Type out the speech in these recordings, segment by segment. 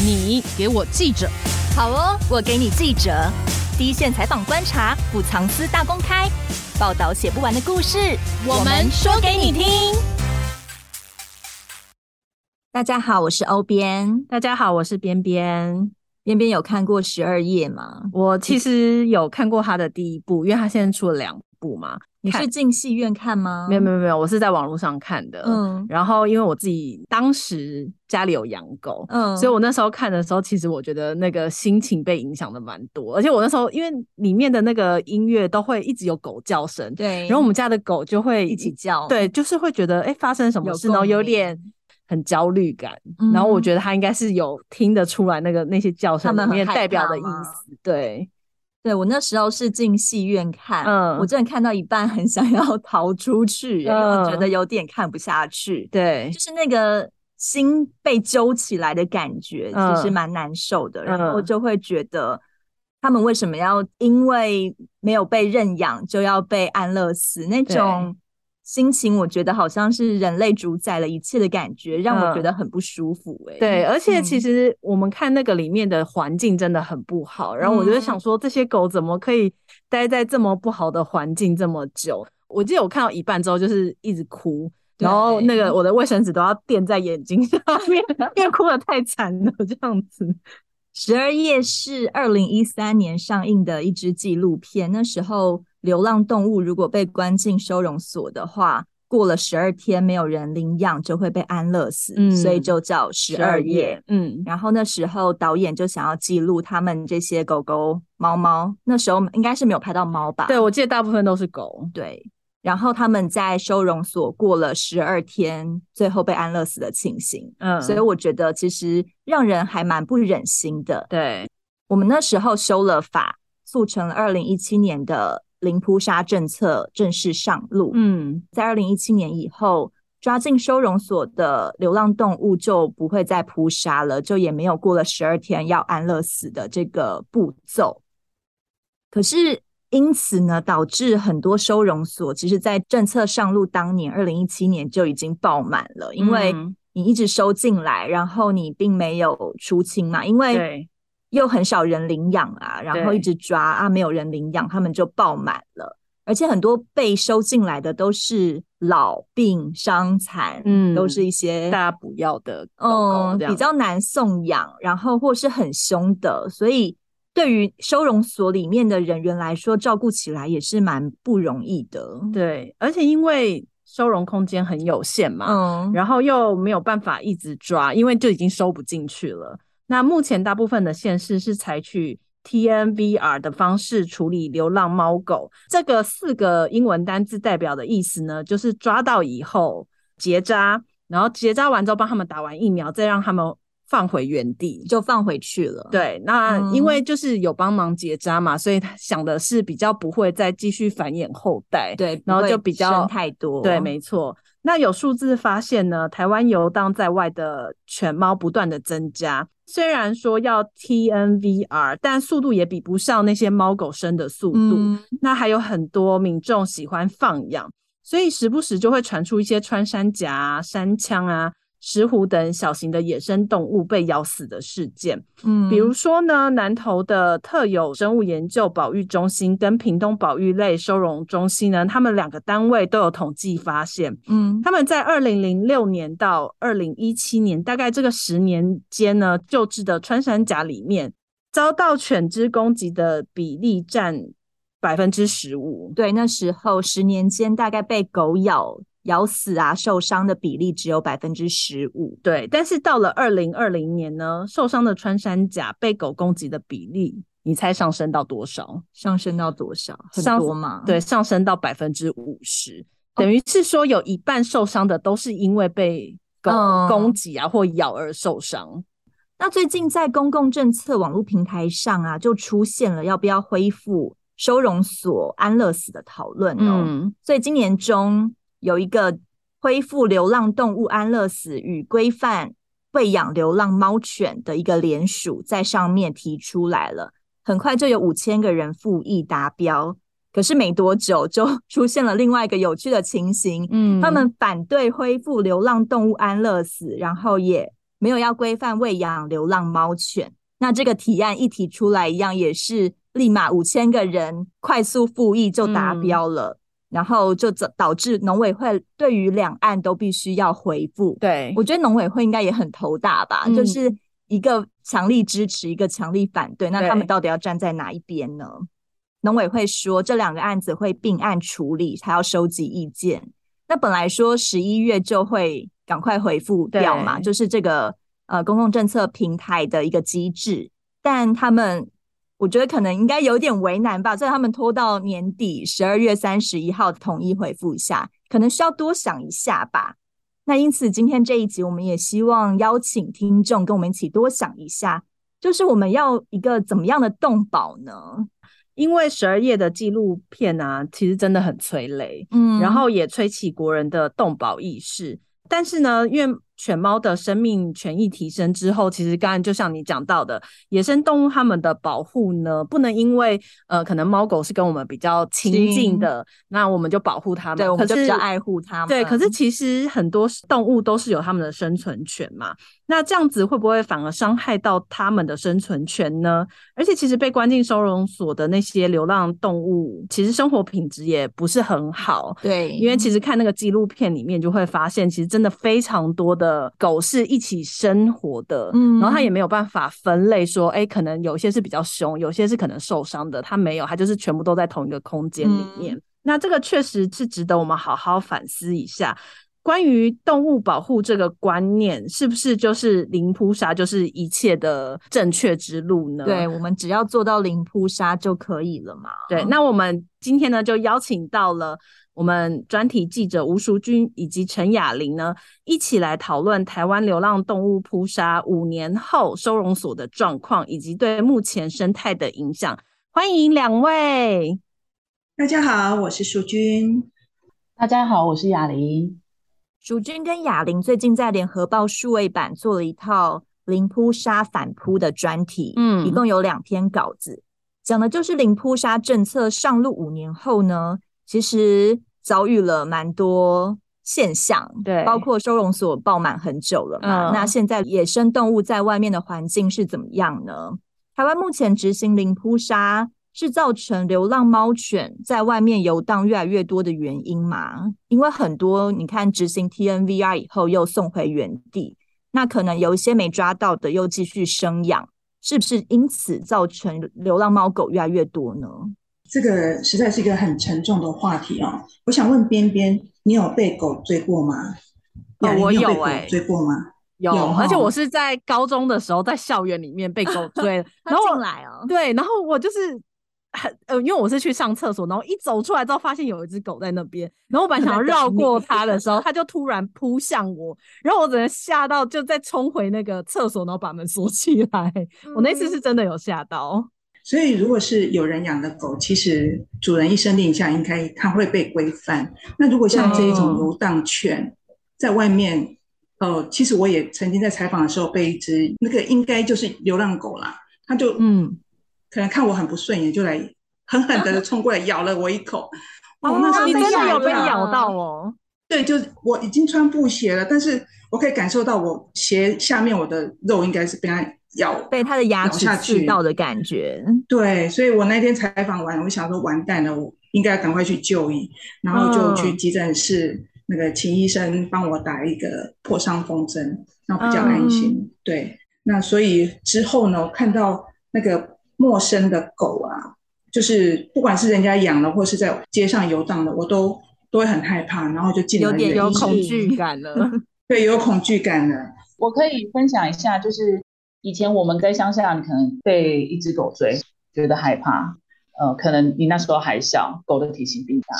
你给我记者，好哦，我给你记者，第一线采访观察，不藏私大公开，报道写不完的故事，我们说给你听。大家好，我是欧编。大家好，我是边边。边边有看过十二夜吗？我其实有看过他的第一部，因为他现在出了两部嘛。你是进戏院看吗？没有没有没有，我是在网络上看的。嗯，然后因为我自己当时家里有养狗，嗯，所以我那时候看的时候，其实我觉得那个心情被影响的蛮多。而且我那时候因为里面的那个音乐都会一直有狗叫声，对，然后我们家的狗就会一起叫，对，就是会觉得哎、欸、发生什么事，然后有点很焦虑感。嗯、然后我觉得他应该是有听得出来那个那些叫声里面代表的意思，对。对，我那时候是进戏院看，嗯，我真的看到一半很想要 逃出去，欸，嗯，我觉得有点看不下去。对，就是那个心被揪起来的感觉，其实蛮难受的。嗯，然后就会觉得他们为什么要因为没有被认养就要被安乐死那种。心情我觉得好像是人类主宰了一切的感觉，让我觉得很不舒服哎。对，而且其实我们看那个里面的环境真的很不好，嗯、然后我就想说，这些狗怎么可以待在这么不好的环境这么久？我记得我看到一半之后就是一直哭，然后那个我的卫生纸都要垫在眼睛上面，因为哭的太惨了这样子。十二夜是二零一三年上映的一支纪录片，那时候。流浪动物如果被关进收容所的话，过了十二天没有人领养，就会被安乐死，嗯、所以就叫十二夜。嗯，然后那时候导演就想要记录他们这些狗狗、猫猫，那时候应该是没有拍到猫吧？对，我记得大部分都是狗。对，然后他们在收容所过了十二天，最后被安乐死的情形。嗯，所以我觉得其实让人还蛮不忍心的。对，我们那时候修了法，促成了二零一七年的。零扑杀政策正式上路。嗯，在二零一七年以后，抓进收容所的流浪动物就不会再扑杀了，就也没有过了十二天要安乐死的这个步骤。可是因此呢，导致很多收容所其实，在政策上路当年，二零一七年就已经爆满了，因为你一直收进来，然后你并没有出清嘛，因为。又很少人领养啊，然后一直抓啊，没有人领养，他们就爆满了。而且很多被收进来的都是老病伤残，嗯，都是一些大家不要的狗狗，嗯，比较难送养，然后或是很凶的，所以对于收容所里面的人员来说，照顾起来也是蛮不容易的。对，而且因为收容空间很有限嘛，嗯，然后又没有办法一直抓，因为就已经收不进去了。那目前大部分的县市是采取 TNVR 的方式处理流浪猫狗，这个四个英文单字代表的意思呢，就是抓到以后结扎，然后结扎完之后帮他们打完疫苗，再让他们放回原地，就放回去了。对，那因为就是有帮忙结扎嘛，所以他想的是比较不会再继续繁衍后代，对，然后就比较生太多。对，没错。那有数字发现呢，台湾游荡在外的犬猫不断的增加。虽然说要 TNVR，但速度也比不上那些猫狗生的速度。嗯、那还有很多民众喜欢放养，所以时不时就会传出一些穿山甲啊、山枪啊。石虎等小型的野生动物被咬死的事件，嗯，比如说呢，南投的特有生物研究保育中心跟屏东保育类收容中心呢，他们两个单位都有统计发现，嗯，他们在二零零六年到二零一七年，大概这个十年间呢，救治的穿山甲里面，遭到犬只攻击的比例占百分之十五。对，那时候十年间大概被狗咬。咬死啊，受伤的比例只有百分之十五。对，但是到了二零二零年呢，受伤的穿山甲被狗攻击的比例，你猜上升到多少？上升到多少？很多吗？对，上升到百分之五十，等于是说有一半受伤的都是因为被狗攻击啊或咬而受伤。嗯。那最近在公共政策网络平台上啊，就出现了要不要恢复收容所安乐死的讨论哦。嗯，所以今年中。有一个恢复流浪动物安乐死与规范喂养流浪猫犬的一个联署，在上面提出来了，很快就有五千个人复议达标。可是没多久就 出现了另外一个有趣的情形，嗯，他们反对恢复流浪动物安乐死，然后也没有要规范喂养流浪猫犬。那这个提案一提出来，一样也是立马五千个人快速复议就达标了，嗯、然后就导致农委会对于两岸都必须要回复。对，我觉得农委会应该也很头大吧，嗯、就是一个强力支持，一个强力反对，那他们到底要站在哪一边呢？农委会说这两个案子会并案处理，还要收集意见。那本来说十一月就会赶快回复掉嘛，就是这个。呃，公共政策平台的一个机制，但他们我觉得可能应该有点为难吧，所以他们拖到年底十二月三十一号统一回复一下，可能需要多想一下吧。那因此今天这一集，我们也希望邀请听众跟我们一起多想一下，就是我们要一个怎么样的动保呢？因为十二夜的纪录片啊，其实真的很催泪，嗯，然后也催起国人的动保意识，但是呢，因为犬猫的生命权益提升之后，其实刚刚就像你讲到的，野生动物它们的保护呢，不能因为呃，可能猫狗是跟我们比较亲近的，那我们就保护它们，对，我们就比较爱护它们。对，可是其实很多动物都是有它们的生存权嘛，那这样子会不会反而伤害到它们的生存权呢？而且其实被关进收容所的那些流浪动物，其实生活品质也不是很好。对，因为其实看那个纪录片里面就会发现，其实真的非常多的。呃，狗是一起生活的，嗯，然后它也没有办法分类说，哎，可能有些是比较凶，有些是可能受伤的，它没有，它就是全部都在同一个空间里面。嗯，那这个确实是值得我们好好反思一下，关于动物保护这个观念，是不是就是零扑杀就是一切的正确之路呢？对，我们只要做到零扑杀就可以了嘛。对，那我们今天呢就邀请到了。我们专题记者吴淑君以及陈雅玲呢，一起来讨论台湾流浪动物扑杀五年后收容所的状况，以及对目前生态的影响。欢迎两位。大家好，我是淑君。大家好，我是雅玲。淑君跟雅玲最近在联合报数位版做了一套零扑杀反扑的专题，嗯，一共有两篇稿子，讲的就是零扑杀政策上路五年后呢，其实。遭遇了蛮多现象，对，包括收容所爆满很久了嘛。嗯、那现在野生动物在外面的环境是怎么样呢？台湾目前执行零扑杀，是造成流浪猫犬在外面游荡越来越多的原因嘛？因为很多你看执行 TNVR 以后又送回原地，那可能有一些没抓到的又继续生养，是不是因此造成流浪猫狗越来越多呢？这个实在是一个很沉重的话题哦。我想问边边，你有被狗追过吗？哦，我有哎、欸，追过吗？有，有而且我是在高中的时候在校园里面被狗追，然后进来哦。对，然后我就是很呃，因为我是去上厕所，然后一走出来之后发现有一只狗在那边，然后我本来想要 绕过它的时候，它就突然扑向我，然后我只能吓到，就再冲回那个厕所，然后把门锁起来。嗯、我那次是真的有吓到。所以，如果是有人养的狗，其实主人一声令下，应该它会被规范。那如果像这一种游荡犬在外面，哦、呃，其实我也曾经在采访的时候被一只那个应该就是流浪狗啦，它就嗯，可能看我很不顺眼，就来狠狠的冲过来咬了我一口。哦，那你真的有被咬到哦？对，就我已经穿布鞋了，但是我可以感受到我鞋下面我的肉应该是被它。咬被他的牙齿刺到的感觉，对，所以我那天采访完，我想说完蛋了，我应该赶快去就医，然后就去急诊室，嗯、那个请医生帮我打一个破伤风针，然后比较安心。嗯、对，那所以之后呢，我看到那个陌生的狗啊，就是不管是人家养的，或是在街上游荡的，我都都会很害怕，然后就进了有点有恐惧感了。对，有恐惧感了。我可以分享一下，就是。以前我们在乡下，你可能被一只狗追，觉得害怕。呃，可能你那时候还小，狗的体型比你大。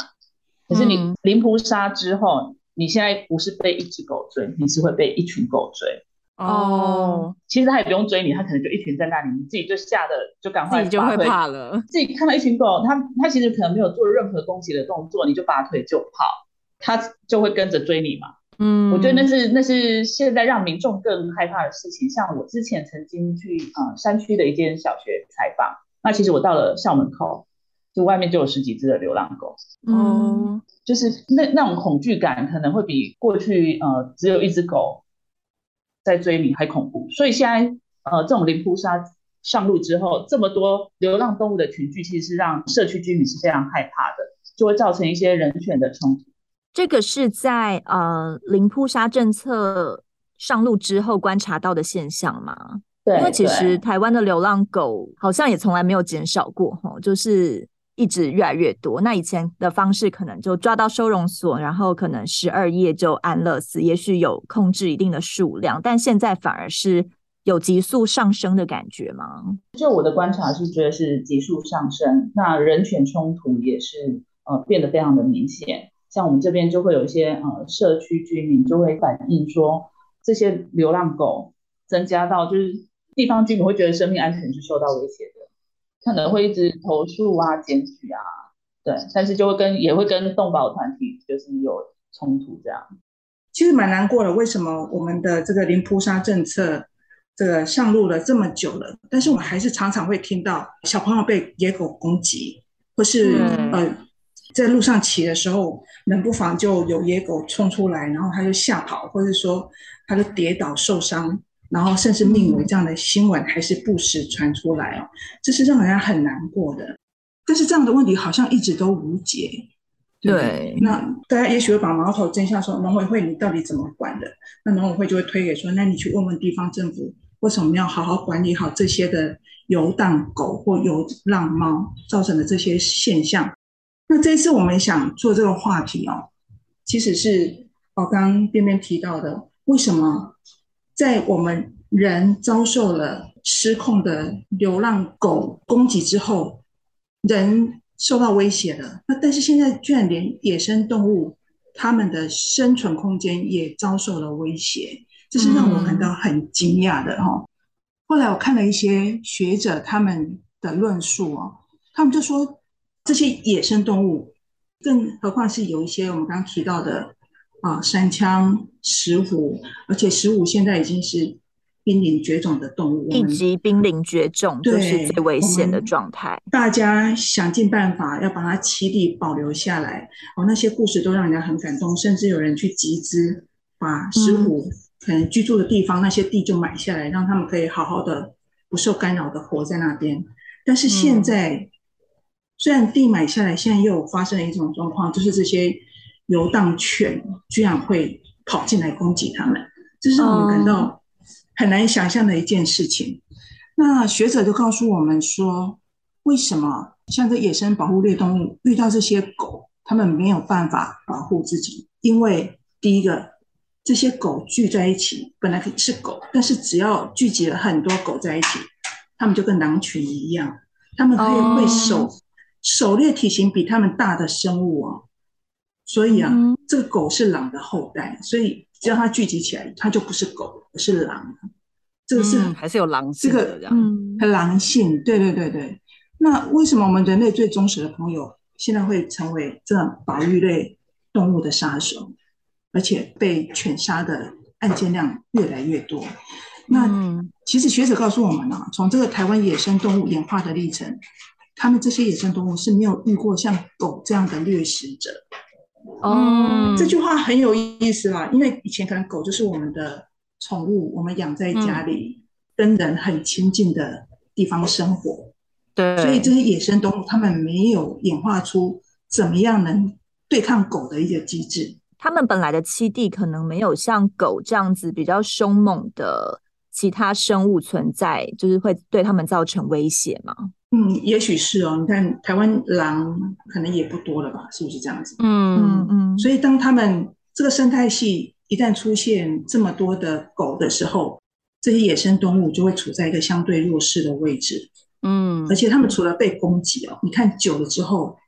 可是你零扑杀之后，你现在不是被一只狗追，你是会被一群狗追。哦，其实他也不用追你，他可能就一群在那里，你自己就吓得就赶快，自己就会怕了。自己看到一群狗，他他其实可能没有做任何攻击的动作，你就拔腿就跑，他就会跟着追你嘛。嗯，我觉得那是那是现在让民众更害怕的事情。像我之前曾经去啊、呃、山区的一间小学采访，那其实我到了校门口，就外面就有十几只的流浪狗。嗯，就是那那种恐惧感可能会比过去呃只有一只狗在追你还恐怖。所以现在呃，这种零扑杀上路之后，这么多流浪动物的群聚，其实是让社区居民是非常害怕的，就会造成一些人权的冲突。这个是在呃零扑杀政策上路之后观察到的现象吗？对，因为其实台湾的流浪狗好像也从来没有减少过，哈，就是。一直越来越多。那以前的方式可能就抓到收容所，然后可能十二夜就安乐死，也许有控制一定的数量，但现在反而是有急速上升的感觉吗？就我的观察是觉得是急速上升，那人权冲突也是呃变得非常的明显。像我们这边就会有一些呃社区居民就会反映说，这些流浪狗增加到就是地方居民会觉得生命安全是受到威胁的。可能会一直投诉啊、检举啊，对，但是就会跟也会跟动保团体就是有冲突这样。其实蛮难过的，为什么我们的这个零扑杀政策这个上路了这么久了，但是我们还是常常会听到小朋友被野狗攻击，或是、嗯、呃在路上骑的时候，冷不防就有野狗冲出来，然后他就吓跑，或者说他就跌倒受伤。然后甚至命危这样的新闻还是不时传出来哦，这是让人家很难过的。但是这样的问题好像一直都无解。对，对，那大家也许会把矛头指向说农委会，你到底怎么管的？那农委会就会推给说，那你去问问地方政府，为什么要好好管理好这些的游荡狗或游浪猫造成的这些现象？那这次我们想做这个话题哦，其实是我刚刚边边提到的，为什么？在我们人遭受了失控的流浪狗攻击之后，人受到威胁了。那但是现在居然连野生动物它们的生存空间也遭受了威胁，这是让我感到很惊讶的哈。后来我看了一些学者他们的论述哦，他们就说这些野生动物，更何况是有一些我们刚刚提到的。啊，山羌、石虎，而且石虎现在已经是濒临绝种的动物，一级濒临绝种，就是最危险的状态。大家想尽办法要把它栖地保留下来。哦，那些故事都让人家很感动，甚至有人去集资，把石虎可能居住的地方、嗯、那些地就买下来，让他们可以好好的、不受干扰的活在那边。但是现在，嗯、虽然地买下来，现在又发生了一种状况，就是这些。游荡犬居然会跑进来攻击他们，这是我们感到很难想象的一件事情。那学者就告诉我们说，为什么像这野生保护类动物遇到这些狗，他们没有办法保护自己？因为第一个，这些狗聚在一起本来可以是狗，但是只要聚集了很多狗在一起，它们就跟狼群一样，它们可以会狩狩猎体型比它们大的生物哦。所以啊，嗯、这个狗是狼的后代，所以只要它聚集起来，它就不是狗，而是狼。这个是、嗯、还是有狼性的这样，很、嗯、狼性。对对对对。那为什么我们人类最忠实的朋友，现在会成为这保育类动物的杀手，而且被犬杀的案件量越来越多？那、嗯、其实学者告诉我们啊，从这个台湾野生动物演化的历程，他们这些野生动物是没有遇过像狗这样的掠食者。哦，这句话很有意思啦，因为以前可能狗就是我们的宠物，我们养在家里，跟人很亲近的地方生活。对，所以这些野生动物，它们没有演化出怎么样能对抗狗的一个机制。它们本来的栖地可能没有像狗这样子比较凶猛的其他生物存在，就是会对它们造成威胁吗？嗯，也许是哦。你看，台湾狼可能也不多了吧？是不是这样子？嗯嗯嗯。所以，当他们这个生态系一旦出现这么多的狗的时候，这些野生动物就会处在一个相对弱势的位置。嗯，而且他们除了被攻击哦，你看久了之后，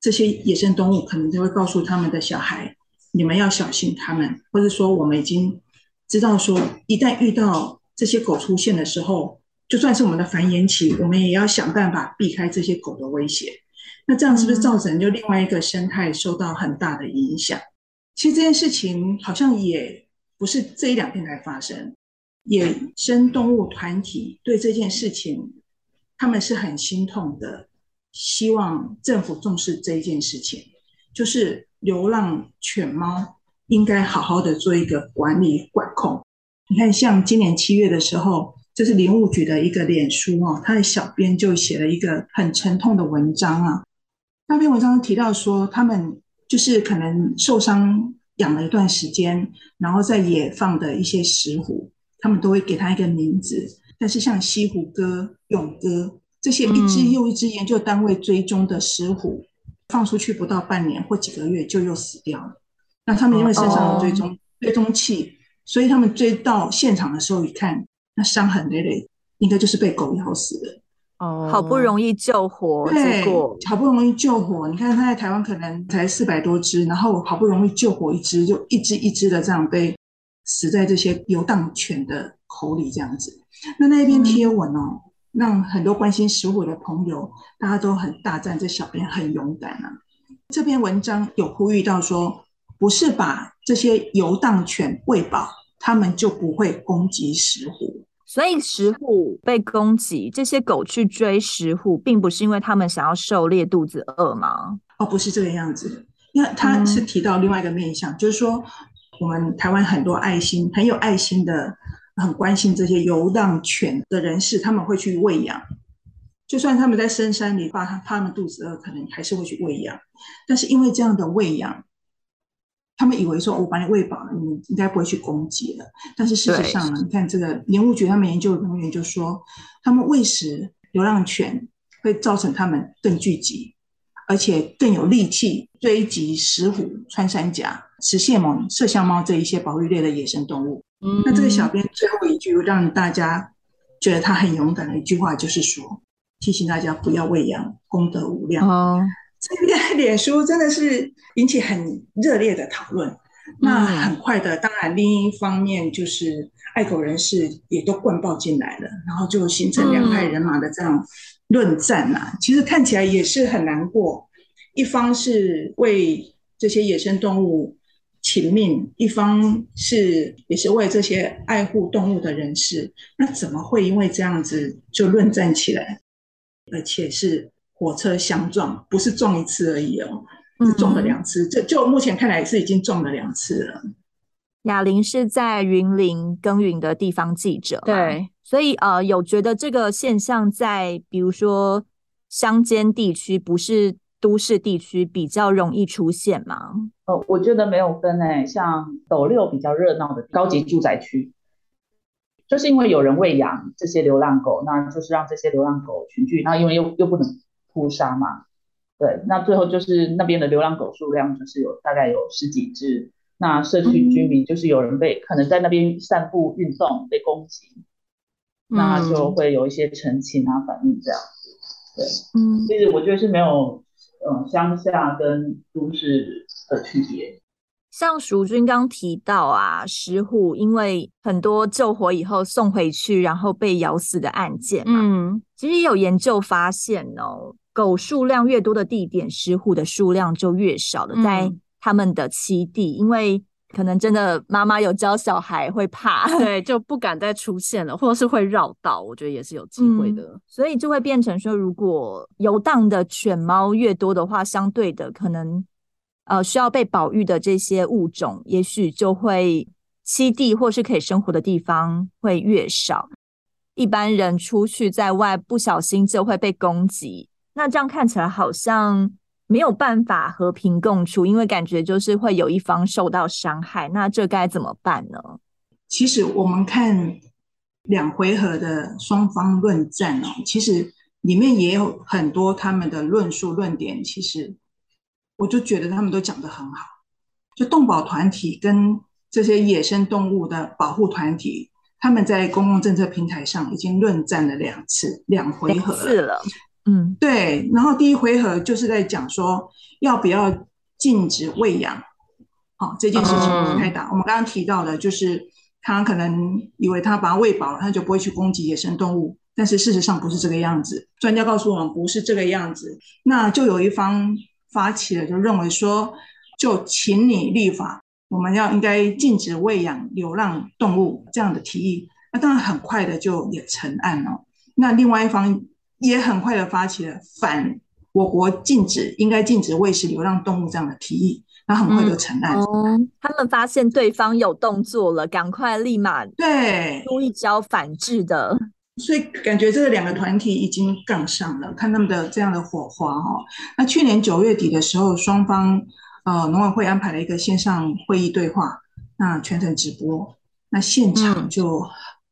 这些野生动物可能就会告诉他们的小孩：“你们要小心他们。”或者说，我们已经知道说，一旦遇到这些狗出现的时候。就算是我们的繁衍期，我们也要想办法避开这些狗的威胁。那这样是不是造成就另外一个生态受到很大的影响？其实这件事情好像也不是这一两天才发生。野生动物团体对这件事情，他们是很心痛的，希望政府重视这一件事情，就是流浪犬猫应该好好的做一个管理管控。你看，像今年七月的时候，这是林务局的一个脸书哦，他的小编就写了一个很沉痛的文章啊。那篇文章提到说，他们就是可能受伤养了一段时间，然后在野放的一些石虎，他们都会给他一个名字。但是像西湖哥、勇哥这些一只又一只研究单位追踪的石虎，嗯、放出去不到半年或几个月就又死掉了。那他们因为身上有追踪、哦、追踪器，所以他们追到现场的时候一看，那伤痕累累，应该就是被狗咬死的。哦，好不容易救活，对，好不容易救活。你看他在台湾可能才四百多只，然后好不容易救活一只，就一只一只的这样被死在这些游荡犬的口里，这样子。那那一篇贴文哦，嗯、让很多关心食物的朋友，大家都很大赞这小编很勇敢啊。这篇文章有呼吁到说，不是把这些游荡犬喂饱，他们就不会攻击石虎。所以石虎被攻击，这些狗去追石虎，并不是因为他们想要狩猎肚子饿吗？哦，不是这个样子。因为他是提到另外一个面向，嗯、就是说我们台湾很多爱心、很有爱心的、很关心这些游荡犬的人士，他们会去喂养。就算他们在深山里，怕他怕他们肚子饿，可能还是会去喂养。但是因为这样的喂养。他们以为说，我把你喂饱了，你们应该不会去攻击了。但是事实上呢，你看这个林务局他们研究人员就说，他们喂食流浪犬会造成他们更聚集，而且更有力气追击石虎、穿山甲、食蟹獴、麝香猫这一些保育类的野生动物。嗯，那这个小编最后一句让大家觉得他很勇敢的一句话，就是说提醒大家不要喂养，功德无量。哦脸书真的是引起很热烈的讨论，那很快的，当然另一方面就是爱狗人士也都灌爆进来了，然后就形成两派人马的这样论战啊。其实看起来也是很难过，一方是为这些野生动物请命，一方是也是为这些爱护动物的人士，那怎么会因为这样子就论战起来，而且是？火车相撞，不是撞一次而已哦，是撞了两次。这、嗯、就目前看来是已经撞了两次了。雅琳是在云林耕耘的地方记者，对，所以呃，有觉得这个现象在比如说乡间地区，不是都市地区比较容易出现吗？呃，我觉得没有分诶，像斗六比较热闹的高级住宅区，就是因为有人喂养这些流浪狗，那就是让这些流浪狗群聚，那因为又又不能。扑杀嘛，对，那最后就是那边的流浪狗数量就是有大概有十几只，那社区居民就是有人被、嗯、可能在那边散步运动被攻击，嗯、那就会有一些陈情啊反应这样子，对，嗯，其实我觉得是没有，嗯，乡下跟都市的区别。像淑君刚提到啊，石虎因为很多救活以后送回去，然后被咬死的案件嘛，嗯，其实也有研究发现哦。狗数量越多的地点，石虎的数量就越少了。在他们的栖地，嗯、因为可能真的妈妈有教小孩会怕，对，就不敢再出现了，或者是会绕道。我觉得也是有机会的、嗯，所以就会变成说，如果游荡的犬猫越多的话，相对的可能呃需要被保育的这些物种，也许就会栖地或是可以生活的地方会越少。一般人出去在外，不小心就会被攻击。那这样看起来好像没有办法和平共处，因为感觉就是会有一方受到伤害。那这该怎么办呢？其实我们看两回合的双方论战哦，其实里面也有很多他们的论述论点。其实我就觉得他们都讲得很好。就动保团体跟这些野生动物的保护团体，他们在公共政策平台上已经论战了两次，两回合了。嗯，对。然后第一回合就是在讲说要不要禁止喂养，好、哦、这件事情不太大。嗯、我们刚刚提到的，就是他可能以为他把它喂饱了，他就不会去攻击野生动物，但是事实上不是这个样子。专家告诉我们不是这个样子，那就有一方发起了，就认为说，就请你立法，我们要应该禁止喂养流浪动物这样的提议。那当然很快的就也成案了。那另外一方。也很快的发起了反我国禁止应该禁止喂食流浪动物这样的提议，然后很快就成案。嗯，他们发现对方有动作了，赶快立马对出一招反制的。所以感觉这个两个团体已经杠上了，看他们的这样的火花哈。那去年九月底的时候，双方呃农委会安排了一个线上会议对话，那全程直播，那现场就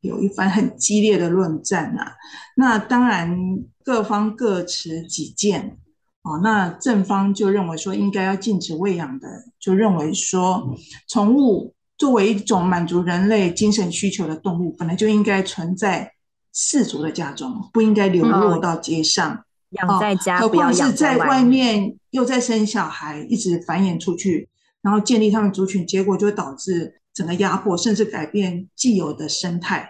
有一番很激烈的论战啊。那当然各方各持己见。哦，那正方就认为说应该要禁止喂养的，就认为说，宠物作为一种满足人类精神需求的动物，本来就应该存在氏族的家中，不应该流落到街上，养在家，何况是在外面又在生小孩，一直繁衍出去，然后建立他们族群，结果就导致整个压迫，甚至改变既有的生态。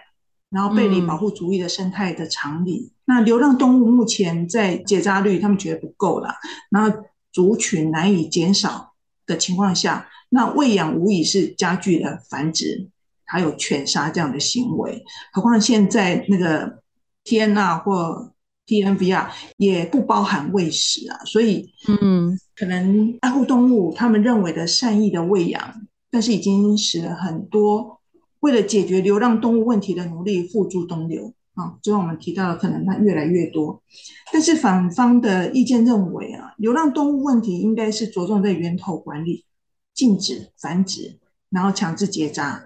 然后背离保护主义的生态的常理。嗯、那流浪动物目前在结扎率，他们觉得不够了。然后族群难以减少的情况下，那喂养无疑是加剧了繁殖，还有犬杀这样的行为。何况现在那个 TNR 或 TNVR 也不包含喂食啊，所以嗯，可能爱护动物他们认为的善意的喂养，但是已经使了很多。为了解决流浪动物问题的努力付诸东流啊，就像我们提到的，可能它越来越多。但是反方的意见认为啊，流浪动物问题应该是着重在源头管理，禁止繁殖，然后强制结扎。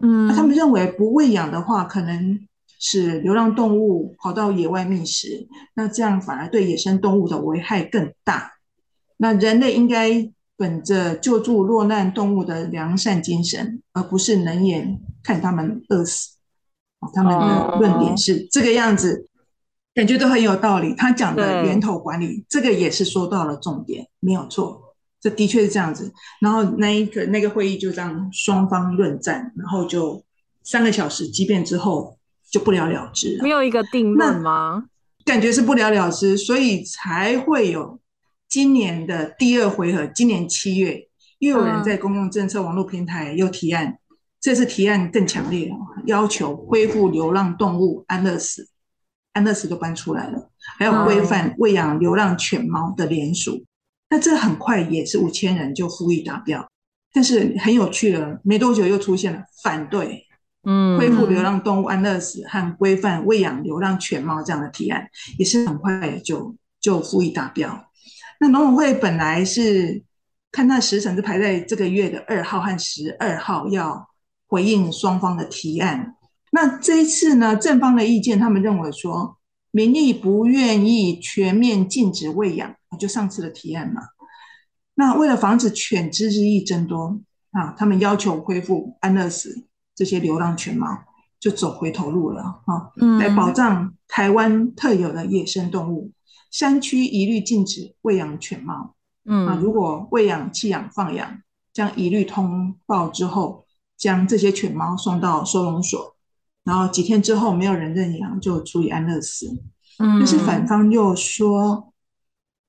嗯，他们认为不喂养的话，可能使流浪动物跑到野外觅食，那这样反而对野生动物的危害更大。那人类应该。本着救助落难动物的良善精神，而不是冷眼看他们饿死。他们的论点是这个样子，感觉都很有道理。他讲的源头管理，这个也是说到了重点，没有错，这的确是这样子。然后那一个那个会议就这样双方论战，然后就三个小时激辩之后就不了了之了，没有一个定论吗？感觉是不了了之，所以才会有。今年的第二回合，今年七月又有人在公共政策网络平台又提案，嗯、这次提案更强烈，要求恢复流浪动物安乐死，安乐死都搬出来了，还要规范喂养流浪犬猫的联署。嗯、那这很快也是五千人就呼吁达标，但是很有趣了，没多久又出现了反对，嗯，恢复流浪动物安乐死和规范喂养流浪犬猫这样的提案，也是很快就就呼吁达标。那农委会本来是看那时程是排在这个月的二号和十二号要回应双方的提案。那这一次呢，正方的意见，他们认为说民意不愿意全面禁止喂养，就上次的提案嘛。那为了防止犬只日益增多啊，他们要求恢复安乐死这些流浪犬猫，就走回头路了啊，来保障台湾特有的野生动物。山区一律禁止喂养犬猫。嗯啊，如果喂养、弃养、放养，将一律通报之后，将这些犬猫送到收容所，然后几天之后没有人认养，就处以安乐死。嗯，但是反方又说，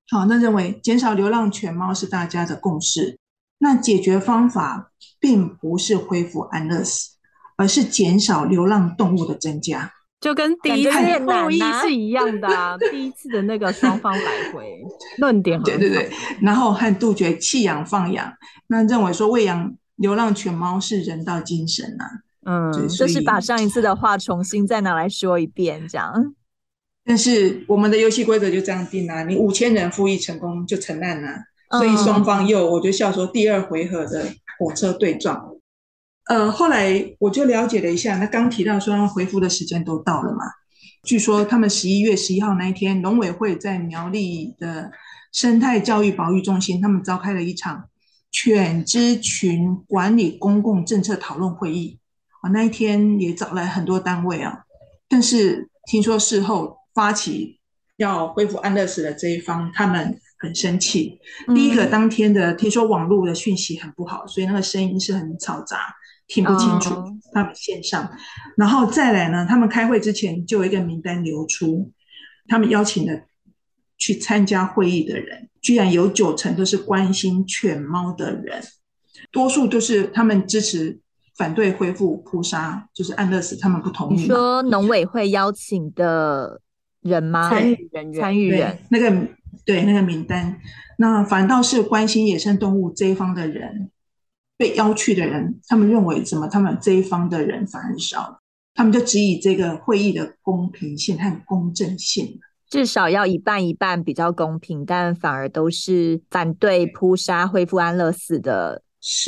好，那认为减少流浪犬猫是大家的共识，那解决方法并不是恢复安乐死，而是减少流浪动物的增加。就跟第一次复议是一样的啊，第一次的那个双方来回论点，对对对，然后还杜绝弃养放养，那认为说喂养流浪犬猫是人道精神啊，嗯，就是把上一次的话重新再拿来说一遍这样。但是我们的游戏规则就这样定啊，你五千人复议成功就成案了，所以双方又我就笑说第二回合的火车对撞。呃，后来我就了解了一下，那刚提到说回复的时间都到了嘛？据说他们十一月十一号那一天，农委会在苗栗的生态教育保育中心，他们召开了一场犬只群管理公共政策讨论会议啊。那一天也找来很多单位啊，但是听说事后发起要恢复安乐死的这一方，他们很生气。第一个当天的听说网络的讯息很不好，所以那个声音是很嘈杂。听不清楚，他们线上，然后再来呢？他们开会之前就有一个名单流出，他们邀请的去参加会议的人，居然有九成都是关心犬猫的人，多数都是他们支持反对恢复扑杀，就是安乐死，他们不同意。你说农委会邀请的人吗？参与人员，参与人，那个对那个名单，那反倒是关心野生动物这一方的人，被邀去的人，他们认为怎么他们这一方的人反而少，他们就只以这个会议的公平性和公正性。至少要一半一半比较公平，但反而都是反对扑杀、恢复安乐死的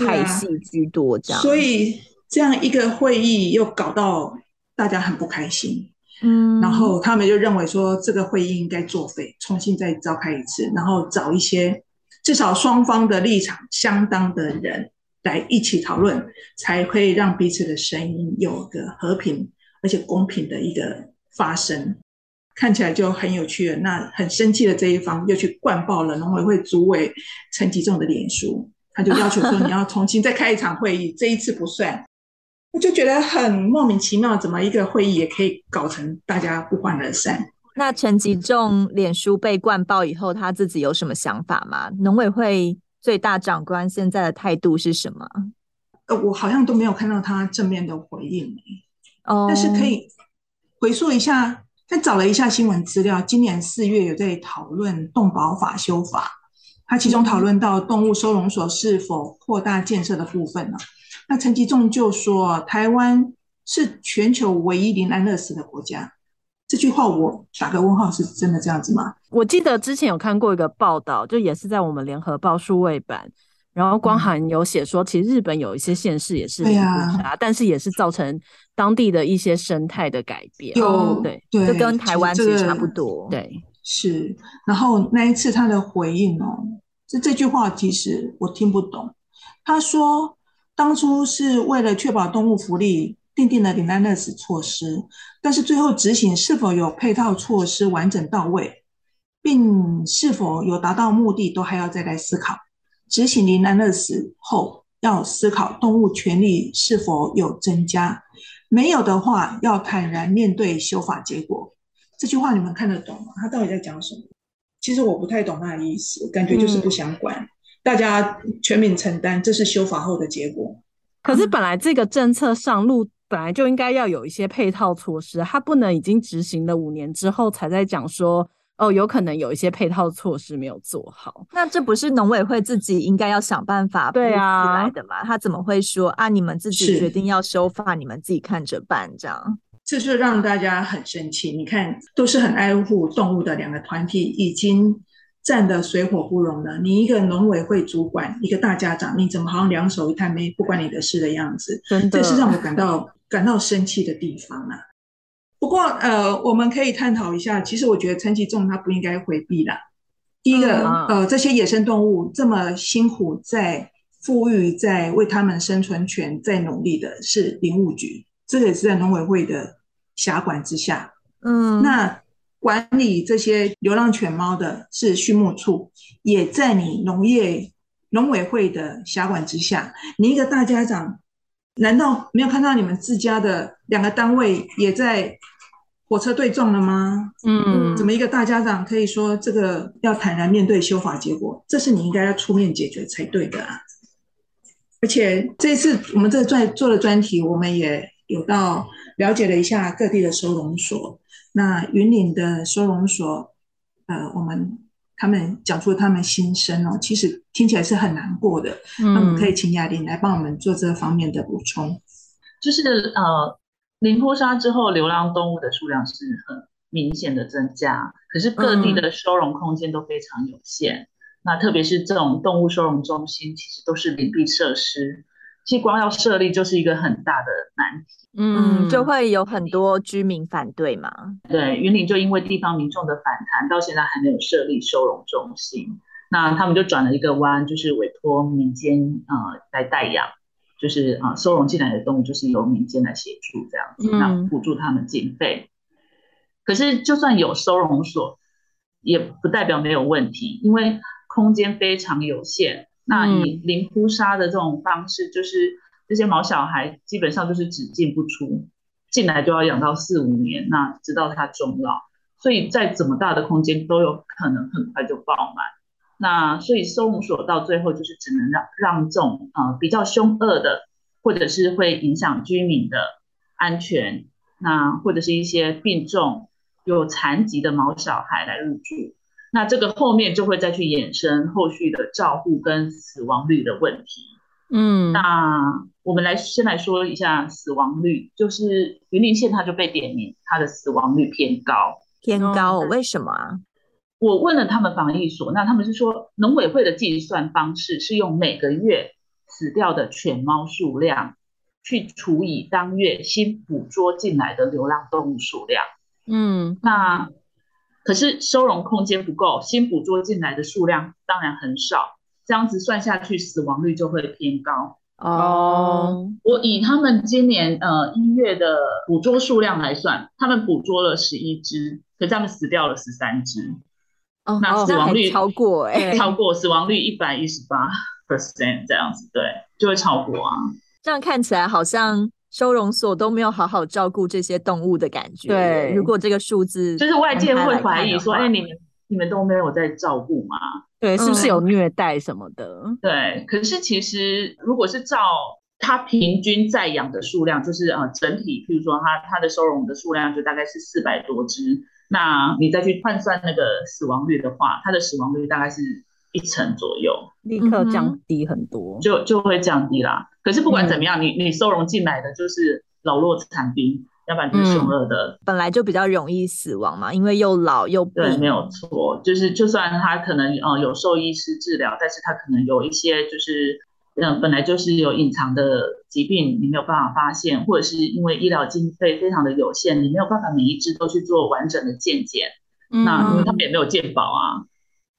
派系居多，这样。啊、所以这样一个会议又搞到大家很不开心，嗯，然后他们就认为说这个会议应该作废，重新再召开一次，然后找一些至少双方的立场相当的人来一起讨论，才可以让彼此的声音有个和平而且公平的一个发声。看起来就很有趣了。那很生气的这一方又去灌爆了农委会主委陈吉仲的脸书，他就要求说你要重新再开一场会议，这一次不算。我就觉得很莫名其妙，怎么一个会议也可以搞成大家不欢而散？那陈吉仲脸书被灌爆以后，他自己有什么想法吗？农委会最大长官现在的态度是什么？呃，我好像都没有看到他正面的回应。哦，但是可以回溯一下。他找了一下新闻资料，今年四月有在讨论动保法修法，他其中讨论到动物收容所是否扩大建设的部分呢？那陈吉仲就说，台湾是全球唯一零安乐死的国家，这句话我打个问号，是真的这样子吗？我记得之前有看过一个报道，就也是在我们联合报数位版。然后光涵有写说，其实日本有一些县市也是零扑杀，但是也是造成当地的一些生态的改变。有对对，就跟台湾其实差不多。对，是。然后那一次他的回应哦，这这句话其实我听不懂。他说当初是为了确保动物福利，订定了林安乐死措施，但是最后执行是否有配套措施完整到位，并是否有达到目的，都还要再来思考。执行林安乐死后，要思考动物权利是否有增加，没有的话，要坦然面对修法结果。这句话你们看得懂吗？他到底在讲什么？其实我不太懂他的意思，感觉就是不想管，嗯、大家全民承担，这是修法后的结果。可是本来这个政策上路，本来就应该要有一些配套措施，他不能已经执行了五年之后才在讲说。哦，有可能有一些配套措施没有做好，那这不是农委会自己应该要想办法对啊来的吗？他怎么会说啊？你们自己决定要修法，你们自己看着办这样？这就让大家很生气。你看，都是很爱护动物的两个团体，已经战得水火不容了。你一个农委会主管，一个大家长，你怎么好像两手一摊没不关你的事的样子？真，这是让我感到感到生气的地方啊。不过，呃，我们可以探讨一下。其实，我觉得陈其重他不应该回避啦。第一个，呃，这些野生动物这么辛苦，在复育，在为他们生存权在努力的是林务局，这个也是在农委会的辖管之下。嗯，那管理这些流浪犬猫的是畜牧处，也在你农业农委会的辖管之下。你一个大家长，难道没有看到你们自家的两个单位也在？火车对撞了吗？嗯，怎么一个大家长可以说这个要坦然面对修法结果？这是你应该要出面解决才对的啊！而且这次我们这专做的专题，我们也有到了解了一下各地的收容所。那云岭的收容所，呃，我们他们讲出了他们心声哦，其实听起来是很难过的。嗯，那我们可以请雅玲来帮我们做这方面的补充。就是呃。零扑杀之后，流浪动物的数量是很明显的增加，可是各地的收容空间都非常有限。嗯、那特别是这种动物收容中心，其实都是隐蔽设施，其实光要设立就是一个很大的难题。嗯，就会有很多居民反对嘛。对，云林就因为地方民众的反弹，到现在还没有设立收容中心。那他们就转了一个弯，就是委托民间呃来代养。就是啊，收容进来的动物就是由民间来协助这样子，那补助他们经费。可是就算有收容所，也不代表没有问题，因为空间非常有限。那以零扑杀的这种方式，就是这些毛小孩基本上就是只进不出，进来就要养到四五年，那直到他终老，所以在怎么大的空间都有可能很快就爆满。那所以收容所到最后就是只能让让这种呃比较凶恶的，或者是会影响居民的安全，那或者是一些病重有残疾的毛小孩来入住。那这个后面就会再去衍生后续的照护跟死亡率的问题。嗯，那我们来先来说一下死亡率，就是云林县它就被点名，它的死亡率偏高，偏高，为什么啊？我问了他们防疫所，那他们是说农委会的计算方式是用每个月死掉的犬猫数量去除以当月新捕捉进来的流浪动物数量。嗯，那可是收容空间不够，新捕捉进来的数量当然很少，这样子算下去死亡率就会偏高。哦，我以他们今年呃一月的捕捉数量来算，他们捕捉了十一只，可是他们死掉了十三只。哦，那死亡率超过哎、欸，超过死亡率一百一十八 percent 这样子，对，就会超过啊。这样看起来好像收容所都没有好好照顾这些动物的感觉。对，如果这个数字就是外界会怀疑说，哎、欸，你们你们都没有在照顾吗？对，是不是有虐待什么的？嗯、对，可是其实如果是照它平均在养的数量，就是呃整体，譬如说它它的收容的数量就大概是四百多只。那你再去换算那个死亡率的话，它的死亡率大概是一成左右，立刻降低很多，就就会降低啦。可是不管怎么样，嗯、你你收容进来的就是老弱残兵，要不然就是凶恶的、嗯，本来就比较容易死亡嘛，因为又老又病。对，没有错，就是就算他可能呃有兽医师治疗，但是他可能有一些就是。嗯，本来就是有隐藏的疾病，你没有办法发现，或者是因为医疗经费非常的有限，你没有办法每一只都去做完整的健检。嗯，那因为他们也没有健保啊。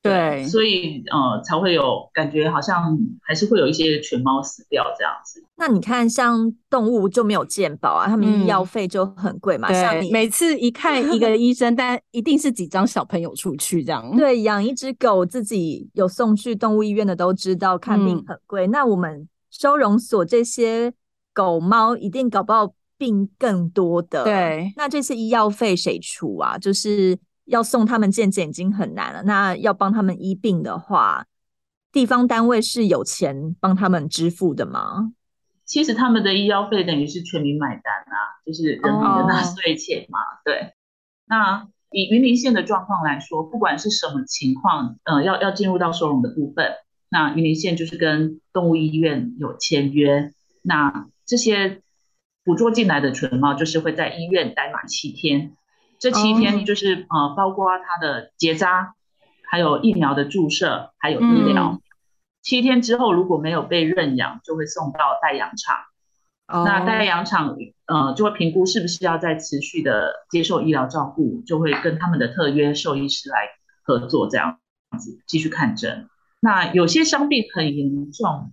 对，所以呃才会有感觉，好像还是会有一些犬猫死掉这样子。那你看，像动物就没有健保啊，他们医药费就很贵嘛。嗯，像你每次一看 一个医生，但一定是几张小朋友出去这样。对，养一只狗自己有送去动物医院的都知道，看病很贵、嗯。那我们收容所这些狗猫一定搞不好病更多的。对，那这些医药费谁出啊？就是。要送他们健检已经很难了，那要帮他们医病的话，地方单位是有钱帮他们支付的吗？其实他们的医药费等于是全民买单啊，就是人民的纳税钱嘛。Oh. 对，那以云林县的状况来说，不管是什么情况，呃，要要进入到收容的部分，那云林县就是跟动物医院有签约，那这些捕捉进来的犬猫就是会在医院待满七天。这七天就是、oh. 呃，包括它的结扎，还有疫苗的注射，还有医疗。嗯、七天之后如果没有被认养，就会送到代养场。Oh. 那代养场呃就会评估是不是要再持续的接受医疗照顾，就会跟他们的特约兽医师来合作，这样子继续看诊。那有些伤病很严重，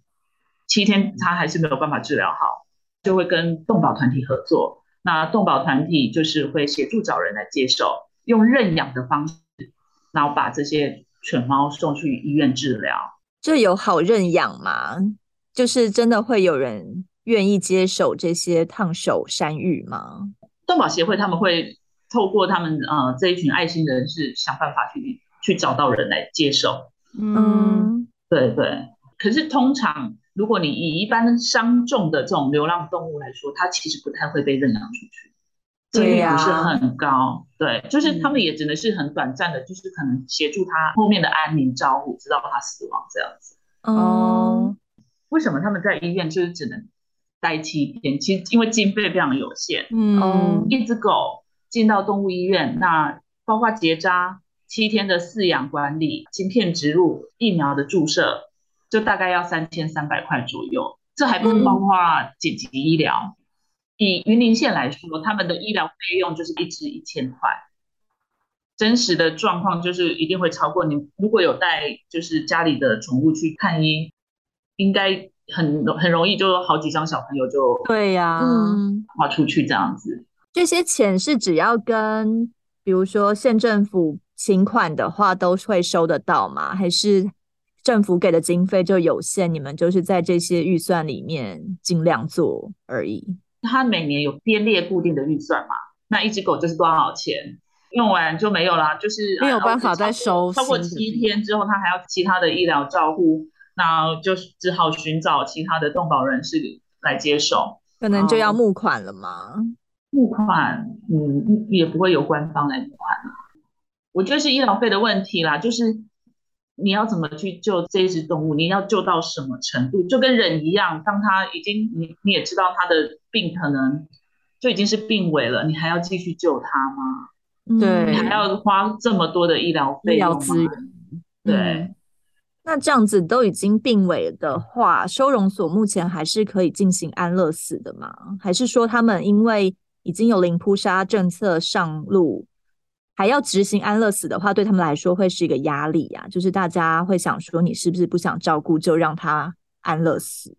七天他还是没有办法治疗好，就会跟动保团体合作。那动保团体就是会协助找人来接手，用认养的方式，然后把这些犬猫送去医院治疗。这有好认养吗？就是真的会有人愿意接手这些烫手山芋吗？动保协会他们会透过他们呃这一群爱心人士想办法去去找到人来接手。嗯，对对。可是通常。如果你以一般伤重的这种流浪动物来说，它其实不太会被认养出去，几率不是很高。对，对，就是他们也只能是很短暂的，嗯，就是可能协助他后面的安宁照顾，直到他死亡这样子。哦，为什么他们在医院就是只能待七天？其实因为经费非常有限。嗯，一只狗进到动物医院，那包括结扎、七天的饲养管理、晶片植入、疫苗的注射。就大概要三千三百块左右，这还不包括紧急医疗。嗯、以云林县来说，他们的医疗费用就是一支一千块。真实的状况就是一定会超过你。如果有带就是家里的宠物去看医，应该很很容易就好几张小朋友就对呀，嗯，花出去这样子。这些钱是只要跟比如说县政府请款的话，都会收得到吗？还是？政府给的经费就有限，你们就是在这些预算里面尽量做而已。他每年有编列固定的预算嘛？那一只狗就是多少钱？用完就没有啦，就是没有办法再收。超过七天之后，他还要其他的医疗照护，那就只好寻找其他的动保人士来接手。可能就要募款了吗？募款，嗯，也不会有官方来募款。我觉得是医疗费的问题啦，就是你要怎么去救这只动物，你要救到什么程度，就跟人一样，当他已经你你也知道他的病可能就已经是病危了，你还要继续救他吗？对，你还要花这么多的医疗费用资源？对。嗯那这样子都已经病危的话，收容所目前还是可以进行安乐死的吗？还是说他们因为已经有零扑杀政策上路，还要执行安乐死的话，对他们来说会是一个压力呀？就是大家会想说，你是不是不想照顾，就让他安乐死？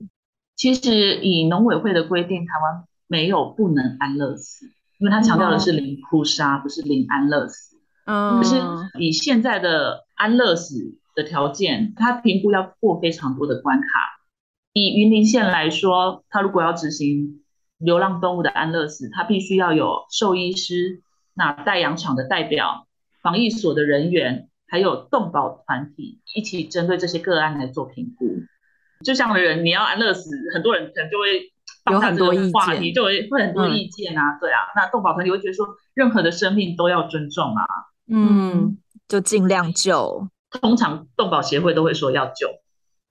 其实以农委会的规定，台湾没有不能安乐死，因为他强调的是零扑杀，不是零安乐死。嗯，可是以现在的安乐死。的条件，他评估要过非常多的关卡。以云林县来说，他如果要执行流浪动物的安乐死，他必须要有兽医师、那代养场的代表、防疫所的人员，还有动保团体一起针对这些个案来做评估。就像的人，你要安乐死，很多人可能就会有很多意见，你就会会很多意见啊，嗯、对啊。那动保团体会觉得说，任何的生命都要尊重啊，嗯，就尽量救。通常动保协会都会说要救，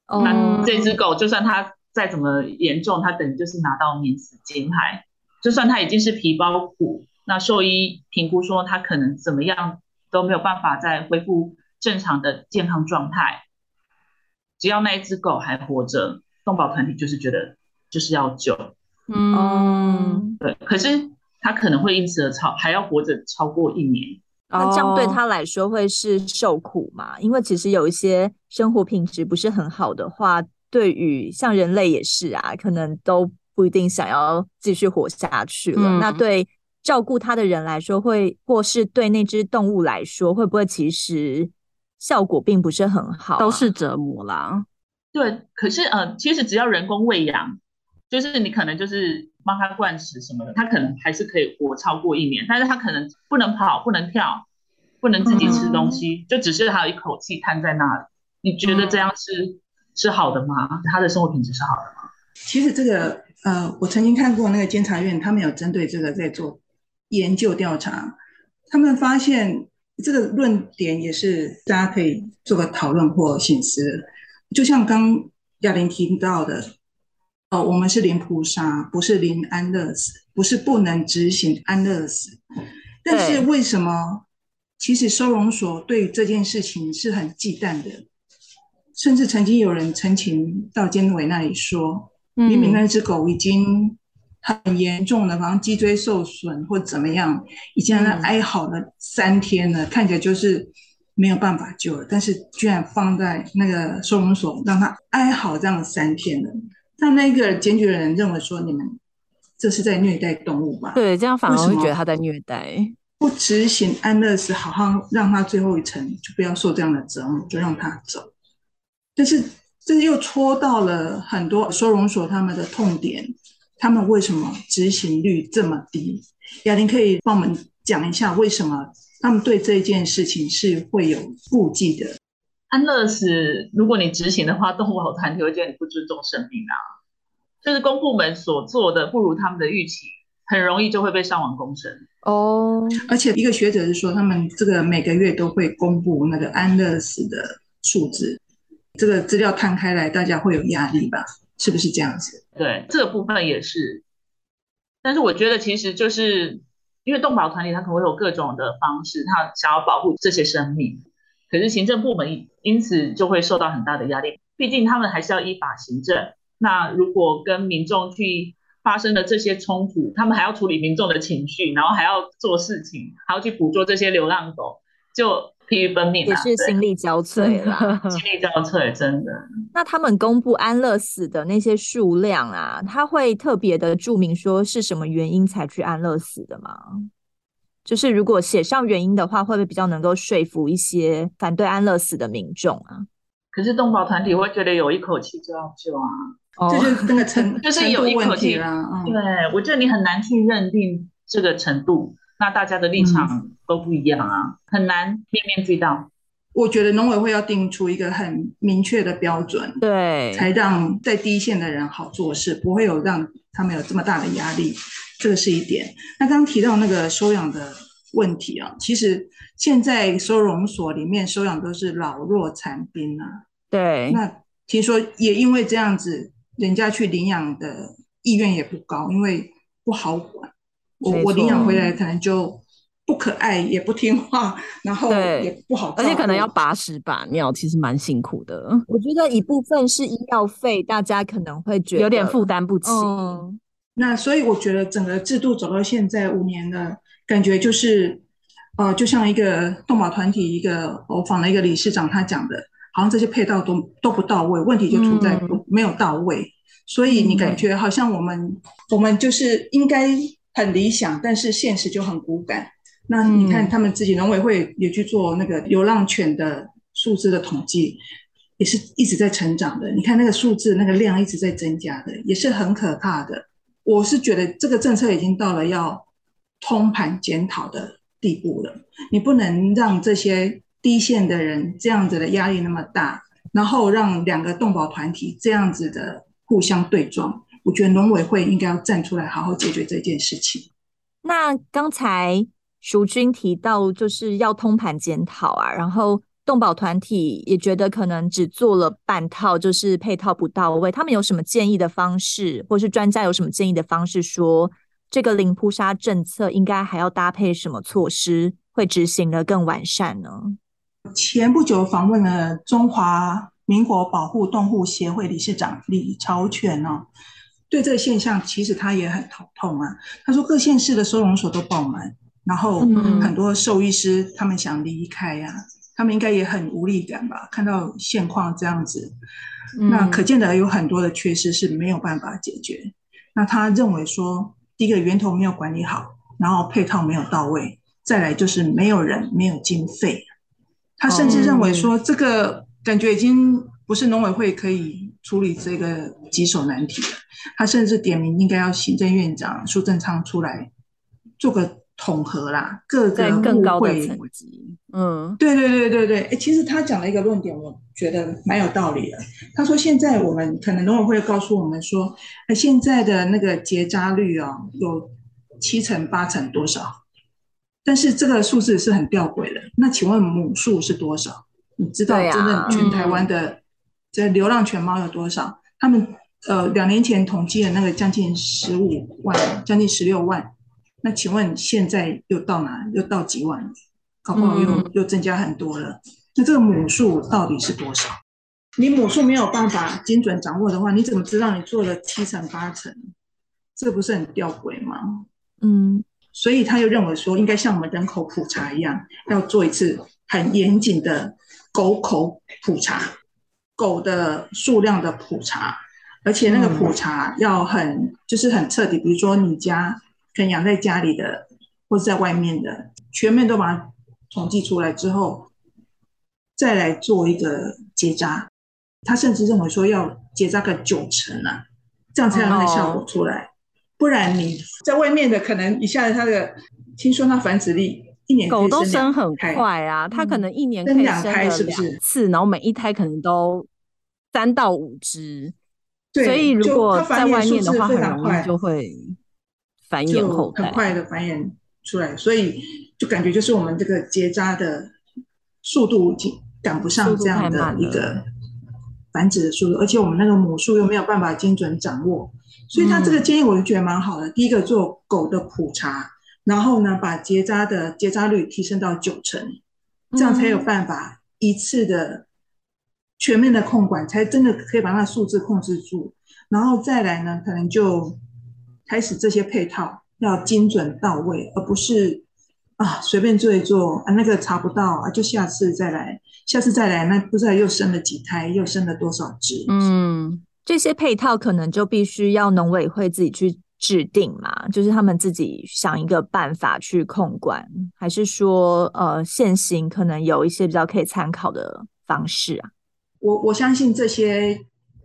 那、oh. 这只狗就算它再怎么严重，它等于就是拿到免死金牌。就算它已经是皮包骨，那兽医评估说它可能怎么样都没有办法再恢复正常的健康状态。只要那一只狗还活着，动保团体就是觉得就是要救。嗯，对。可是它可能会因此而超还要活着超过一年。那这样对他来说会是受苦嘛？因为其实有一些生活品质不是很好的话，对于像人类也是啊，可能都不一定想要继续活下去了。嗯、那对照顾它的人来说会，会或是对那只动物来说，会不会其实效果并不是很好，啊，都是折磨啦。对，可是呃，其实只要人工喂养，就是你可能就是。帮它灌食什么的，它可能还是可以活超过一年，但是它可能不能跑，不能跳，不能自己吃东西，嗯、就只是还有一口气瘫在那里。你觉得这样是、嗯、是好的吗？它的生活品质是好的吗？其实这个呃，我曾经看过那个监察院，他们有针对这个在做研究调查，他们发现这个论点也是大家可以做个讨论或省思。就像刚亚玲提到的。哦，我们是零扑杀，不是零安乐死，不是不能执行安乐死。但是为什么？其实收容所对这件事情是很忌惮的，甚至曾经有人陈情到监委那里说，明明那只狗已经很严重的，好像脊椎受损或怎么样，已经让他哀嚎了三天了，看起来就是没有办法救了，但是居然放在那个收容所让他哀嚎这样三天了。那那个检举人认为说，你们这是在虐待动物吧？对，这样反而会觉得他在虐待。不执行安乐死，好好让他最后一程就不要受这样的折磨，就让他走。但是这又戳到了很多收容所他们的痛点，他们为什么执行率这么低？雅玲可以帮我们讲一下，为什么他们对这件事情是会有顾忌的？安乐死，如果你执行的话，动物好团体会觉得你不尊重生命啊。就是公部门所做的不如他们的预期，很容易就会被上网公审哦。Oh. 而且一个学者是说，他们这个每个月都会公布那个安乐死的数字，这个资料摊开来，大家会有压力吧？是不是这样子？对，这部分也是。但是我觉得，其实就是因为动保团体，他可能会有各种的方式，他想要保护这些生命。可是行政部门因此就会受到很大的压力，毕竟他们还是要依法行政。那如果跟民众去发生了这些冲突，他们还要处理民众的情绪，然后还要做事情，还要去捕捉这些流浪狗，就疲于奔命，也是心力交瘁了。心力交瘁，真的。那他们公布安乐死的那些数量啊，他会特别的注明说是什么原因才去安乐死的吗？就是如果写上原因的话，会不会比较能够说服一些反对安乐死的民众啊？可是动保团体会觉得有一口气就要救啊，哦、就是那个程，就是有一口气啦。嗯、对，我觉得你很难去认定这个程度，那大家的立场都不一样啊，嗯、很难面面俱到。我觉得农委会要定出一个很明确的标准，对，才让在第一线的人好做事，不会有让他们有这么大的压力。这个是一点。那刚刚提到那个收养的问题啊。其实现在收容所里面收养都是老弱残兵啊。对。那听说也因为这样子，人家去领养的意愿也不高，因为不好管。我我领养回来可能就不可爱，也不听话，然后也不好，而且可能要把屎把尿，其实蛮辛苦的。我觉得一部分是医药费，大家可能会觉得有点负担不起。嗯那所以我觉得整个制度走到现在五年了，感觉就是，呃，就像一个动保团体，一个我访了一个理事长，他讲的，好像这些配套都都不到位，问题就出在不、嗯、没有到位。所以你感觉好像我们、嗯、我们就是应该很理想，但是现实就很骨感。那你看他们自己农委会也去做那个流浪犬的数字的统计，也是一直在成长的。你看那个数字，那个量一直在增加的，也是很可怕的。我是觉得这个政策已经到了要通盘检讨的地步了。你不能让这些第一线的人这样子的压力那么大，然后让两个动保团体这样子的互相对撞。我觉得农委会应该要站出来好好解决这件事情。那刚才淑君提到就是要通盘检讨啊，然后。动保团体也觉得可能只做了半套，就是配套不到位。他们有什么建议的方式，或是专家有什么建议的方式说，说这个零扑杀政策应该还要搭配什么措施，会执行的更完善呢？前不久访问了中华民国保护动物协会理事长李朝全哦，对这个现象其实他也很头痛啊。他说各县市的收容所都爆满，然后很多兽医师他们想离开呀、啊。他们应该也很无力感吧？看到现况这样子，那可见得有很多的缺失是没有办法解决。嗯、那他认为说，第一个源头没有管理好，然后配套没有到位，再来就是没有人、没有经费。他甚至认为说，这个感觉已经不是农委会可以处理这个棘手难题的。他甚至点名应该要行政院长苏贞昌出来做个。统合啦，各个更高的层级，嗯，对对对对对，哎，其实他讲了一个论点，我觉得蛮有道理的。他说，现在我们可能农委会告诉我们说，哎，现在的那个结扎率哦，有七成八成多少？但是这个数字是很吊诡的。那请问母数是多少？你知道真正全台湾的这流浪犬猫有多少？他们呃两年前统计的那个将近十五万，将近十六万。那请问现在又到哪？又到几万？搞不好又、嗯、又增加很多了。那这个母数到底是多少？你母数没有办法精准掌握的话，你怎么知道你做了七成八成？这不是很吊诡吗？嗯，所以他又认为说，应该像我们人口普查一样，要做一次很严谨的狗口普查，狗的数量的普查，而且那个普查要很就是很彻底，比如说你家。可能养在家里的，或者在外面的，全面都把它统计出来之后，再来做一个结扎。他甚至认为说要结扎个九成啊，这样才有那个效果出来。哦、不然你在外面的，可能一下子它的，听说他繁殖力一年狗都生很快啊，它可能一年可以生两胎，是不是？次，然后每一胎可能都三到五只。对，所以如果在外面的话，很容易就会。繁衍后代，很快的繁衍出来，所以就感觉就是我们这个结扎的速度已经赶不上这样的一个繁殖的速度，而且我们那个母数又没有办法精准掌握，所以他这个建议我就觉得蛮好的。嗯、第一个做狗的普查，然后呢把结扎的结扎率提升到九成，这样才有办法一次的全面的控管，才真的可以把那数字控制住，然后再来呢可能就。开始这些配套要精准到位，而不是啊随便做一做啊那个查不到啊，就下次再来，下次再来，那不知道又生了几胎，又生了多少只。嗯，这些配套可能就必须要农委会自己去制定嘛，就是他们自己想一个办法去控管，还是说呃现行可能有一些比较可以参考的方式啊？我我相信这些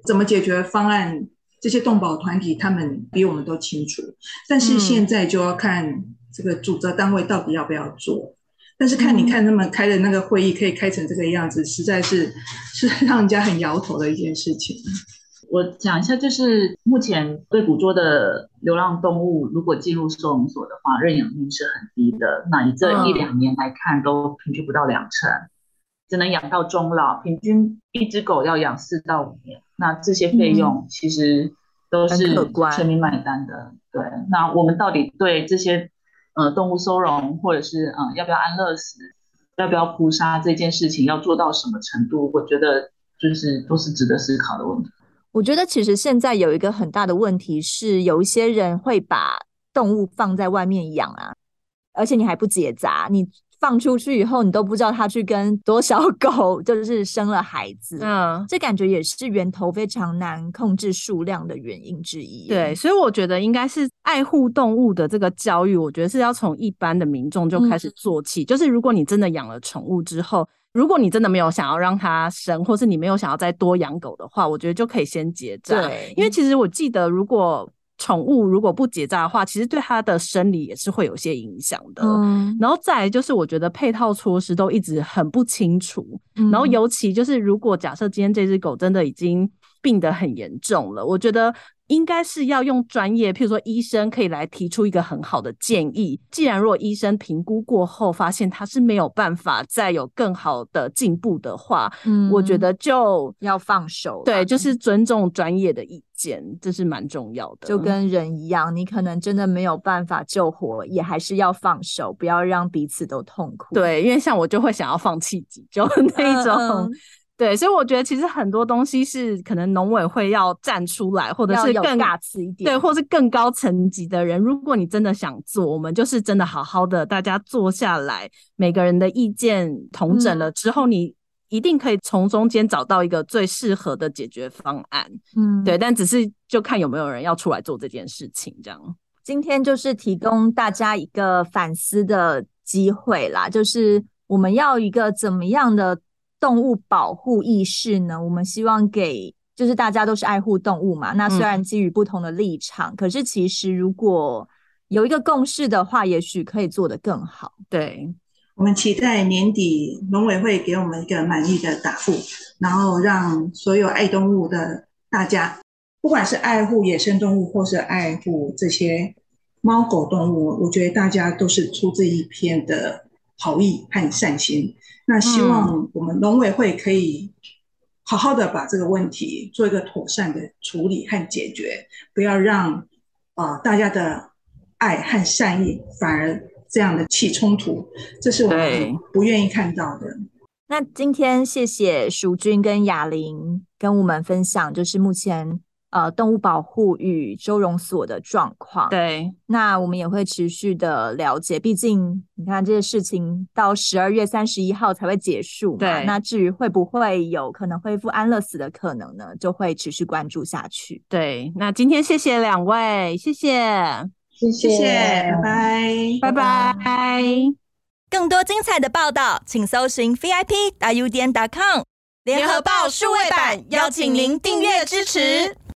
怎么解决方案。这些动保团体他们比我们都清楚，但是现在就要看这个主责单位到底要不要做。但是看你看他们开的那个会议可以开成这个样子，实在是是让人家很摇头的一件事情。我讲一下，就是目前对捕捉的流浪动物，如果进入收容所的话，认养率是很低的。那你这一两年来看，都平均不到两成，只能养到终老。平均一只狗要养四到五年，那这些费用其实都是全民买单的。对，那我们到底对这些呃动物收容，或者是嗯、呃、要不要安乐死，要不要扑杀这件事情，要做到什么程度？我觉得就是都是值得思考的问题。我觉得其实现在有一个很大的问题是，有一些人会把动物放在外面养啊，而且你还不结扎，你放出去以后，你都不知道它去跟多少狗就是生了孩子，嗯，这感觉也是源头非常难控制数量的原因之一。对，所以我觉得应该是爱护动物的这个教育，我觉得是要从一般的民众就开始做起。嗯，就是如果你真的养了宠物之后。如果你真的没有想要让它生，或是你没有想要再多养狗的话，我觉得就可以先结扎。对，因为其实我记得，如果宠物如果不结扎的话，其实对它的生理也是会有些影响的。嗯，然后再来就是，我觉得配套措施都一直很不清楚。嗯，然后尤其就是，如果假设今天这只狗真的已经病得很严重了，我觉得。应该是要用专业，譬如说医生可以来提出一个很好的建议。既然如果医生评估过后发现他是没有办法再有更好的进步的话，嗯，我觉得就要放手。对，就是尊重专业的意见，这是蛮重要的。就跟人一样，你可能真的没有办法救活，也还是要放手，不要让彼此都痛苦。对，因为像我就会想要放弃急救 那种。嗯对，所以我觉得其实很多东西是可能农委会要站出来，或者是更大气一点，对，或是更高层级的人。如果你真的想做，我们就是真的好好的，大家坐下来，每个人的意见统整了之后，你一定可以从中间找到一个最适合的解决方案。嗯，对，但只是就看有没有人要出来做这件事情，这样。今天就是提供大家一个反思的机会啦，就是我们要一个怎么样的。动物保护意识呢？我们希望给就是大家都是爱护动物嘛。那虽然基于不同的立场，嗯，可是其实如果有一个共识的话，也许可以做得更好。对，我们期待年底农委会给我们一个满意的答复，然后让所有爱动物的大家，不管是爱护野生动物或是爱护这些猫狗动物，我觉得大家都是出自一片的好意和善心。那希望我们农委会可以好好的把这个问题做一个妥善的处理和解决，不要让啊、呃、大家的爱和善意反而这样的起冲突，这是我们不愿意看到的。那今天谢谢淑君跟雅玲跟我们分享，就是目前。呃，动物保护与收容所的状况。对，那我们也会持续的了解。毕竟，你看这些事情到十二月三十一号才会结束嘛。对，那至于会不会有可能恢复安乐死的可能呢？就会持续关注下去。对，那今天谢谢两位，谢谢，谢谢，拜拜，拜拜。更多精彩的报道，请搜寻 VIP 大 U 点 com 联合报数位版，邀请您订阅支持。